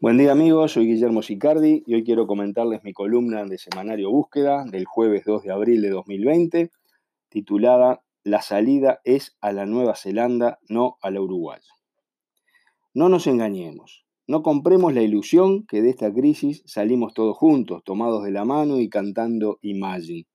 Buen día amigos, soy Guillermo Sicardi y hoy quiero comentarles mi columna de Semanario Búsqueda del jueves 2 de abril de 2020, titulada La salida es a la Nueva Zelanda, no a la Uruguay. No nos engañemos, no compremos la ilusión que de esta crisis salimos todos juntos, tomados de la mano y cantando Imagine.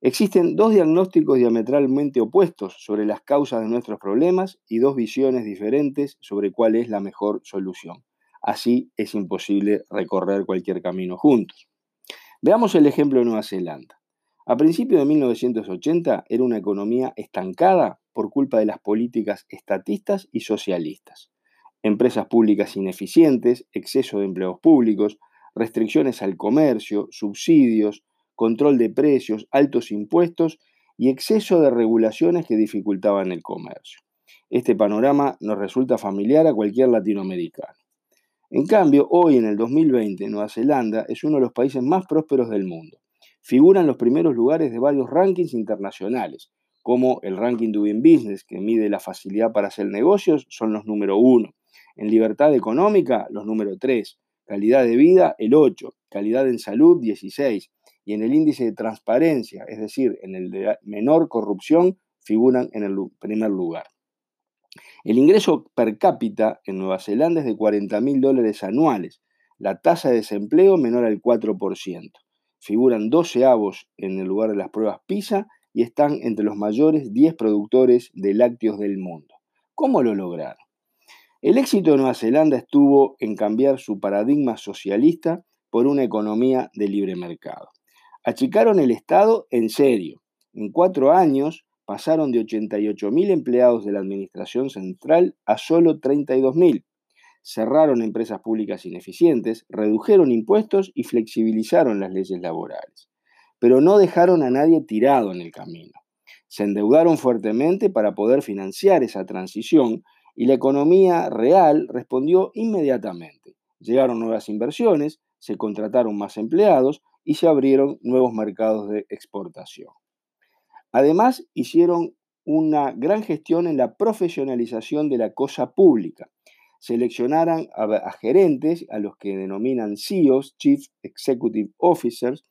Existen dos diagnósticos diametralmente opuestos sobre las causas de nuestros problemas y dos visiones diferentes sobre cuál es la mejor solución. Así es imposible recorrer cualquier camino juntos. Veamos el ejemplo de Nueva Zelanda. A principios de 1980 era una economía estancada por culpa de las políticas estatistas y socialistas. Empresas públicas ineficientes, exceso de empleos públicos, restricciones al comercio, subsidios, control de precios, altos impuestos y exceso de regulaciones que dificultaban el comercio. Este panorama nos resulta familiar a cualquier latinoamericano. En cambio, hoy en el 2020, Nueva Zelanda es uno de los países más prósperos del mundo. Figura en los primeros lugares de varios rankings internacionales, como el ranking Doing Business, que mide la facilidad para hacer negocios, son los número uno. En libertad económica, los número tres. Calidad de vida, el 8. Calidad en salud, 16. Y en el índice de transparencia, es decir, en el de menor corrupción, figuran en el primer lugar. El ingreso per cápita en Nueva Zelanda es de 40 mil dólares anuales, la tasa de desempleo menor al 4%. Figuran 12 avos en el lugar de las pruebas PISA y están entre los mayores 10 productores de lácteos del mundo. ¿Cómo lo lograron? El éxito de Nueva Zelanda estuvo en cambiar su paradigma socialista por una economía de libre mercado. Achicaron el Estado en serio. En cuatro años pasaron de 88.000 empleados de la Administración Central a solo 32.000. Cerraron empresas públicas ineficientes, redujeron impuestos y flexibilizaron las leyes laborales. Pero no dejaron a nadie tirado en el camino. Se endeudaron fuertemente para poder financiar esa transición y la economía real respondió inmediatamente. Llegaron nuevas inversiones, se contrataron más empleados y se abrieron nuevos mercados de exportación. Además, hicieron una gran gestión en la profesionalización de la cosa pública. Seleccionaron a, gerentes, a los que denominan CEOs, Chief Executive Officers,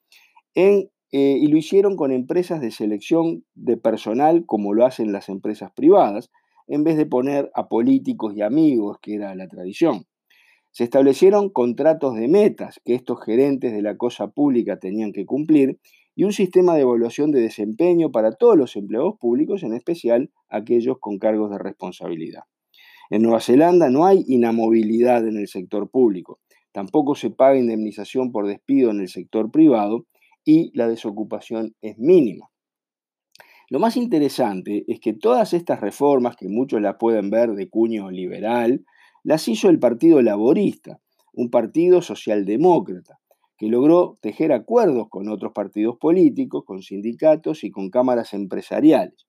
eh, y lo hicieron con empresas de selección de personal como lo hacen las empresas privadas, en vez de poner a políticos y amigos, que era la tradición. Se establecieron contratos de metas que estos gerentes de la cosa pública tenían que cumplir y un sistema de evaluación de desempeño para todos los empleados públicos, en especial aquellos con cargos de responsabilidad. En Nueva Zelanda no hay inamovilidad en el sector público, tampoco se paga indemnización por despido en el sector privado y la desocupación es mínima. Lo más interesante es que todas estas reformas, que muchos las pueden ver de cuño liberal, las hizo el Partido Laborista, un partido socialdemócrata, que logró tejer acuerdos con otros partidos políticos, con sindicatos y con cámaras empresariales.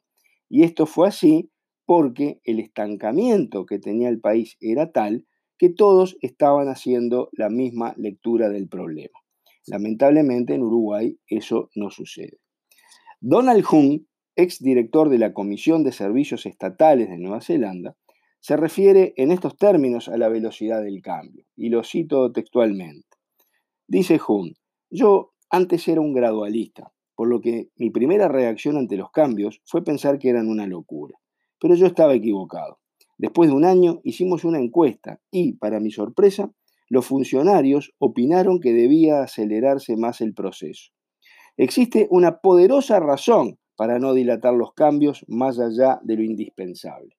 Y esto fue así porque el estancamiento que tenía el país era tal que todos estaban haciendo la misma lectura del problema. Lamentablemente en Uruguay eso no sucede. Donald Hunt, exdirector de la Comisión de Servicios Estatales de Nueva Zelanda, se refiere en estos términos a la velocidad del cambio, y lo cito textualmente. Dice Hunt, yo antes era un gradualista, por lo que mi primera reacción ante los cambios fue pensar que eran una locura. Pero yo estaba equivocado. Después de un año hicimos una encuesta y, para mi sorpresa, los funcionarios opinaron que debía acelerarse más el proceso. Existe una poderosa razón para no dilatar los cambios más allá de lo indispensable.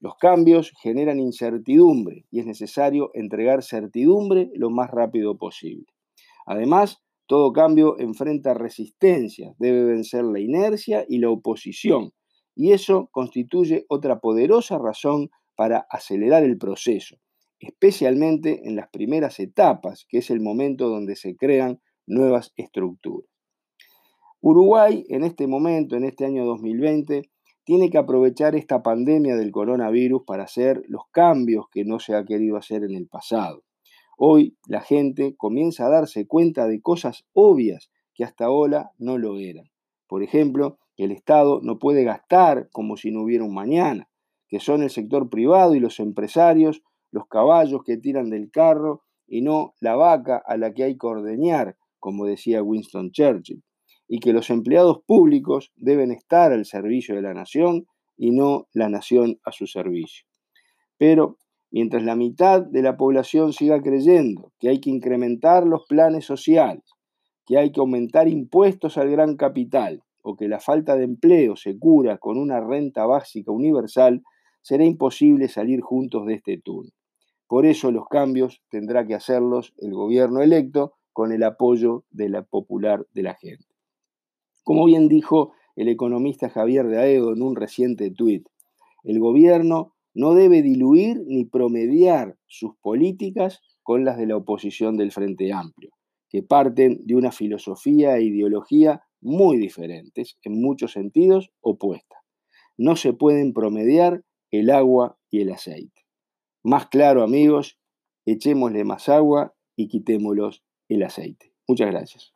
Los cambios generan incertidumbre y es necesario entregar certidumbre lo más rápido posible. Además, todo cambio enfrenta resistencias, debe vencer la inercia y la oposición, y eso constituye otra poderosa razón para acelerar el proceso, especialmente en las primeras etapas, que es el momento donde se crean nuevas estructuras. Uruguay en este momento, en este año 2020, tiene que aprovechar esta pandemia del coronavirus para hacer los cambios que no se ha querido hacer en el pasado. Hoy la gente comienza a darse cuenta de cosas obvias que hasta ahora no lo eran. Por ejemplo, el Estado no puede gastar como si no hubiera un mañana, que son el sector privado y los empresarios los caballos que tiran del carro y no la vaca a la que hay que ordeñar, como decía Winston Churchill, y que los empleados públicos deben estar al servicio de la nación y no la nación a su servicio. Pero mientras la mitad de la población siga creyendo que hay que incrementar los planes sociales, que hay que aumentar impuestos al gran capital o que la falta de empleo se cura con una renta básica universal, será imposible salir juntos de este túnel. Por eso los cambios tendrá que hacerlos el gobierno electo con el apoyo de la popular de la gente. Como bien dijo el economista Javier de Aedo en un reciente tuit, el gobierno no debe diluir ni promediar sus políticas con las de la oposición del Frente Amplio, que parten de una filosofía e ideología muy diferentes, en muchos sentidos opuestas. No se pueden promediar el agua y el aceite. Más claro, amigos, echémosle más agua y quitémoslos el aceite. Muchas gracias.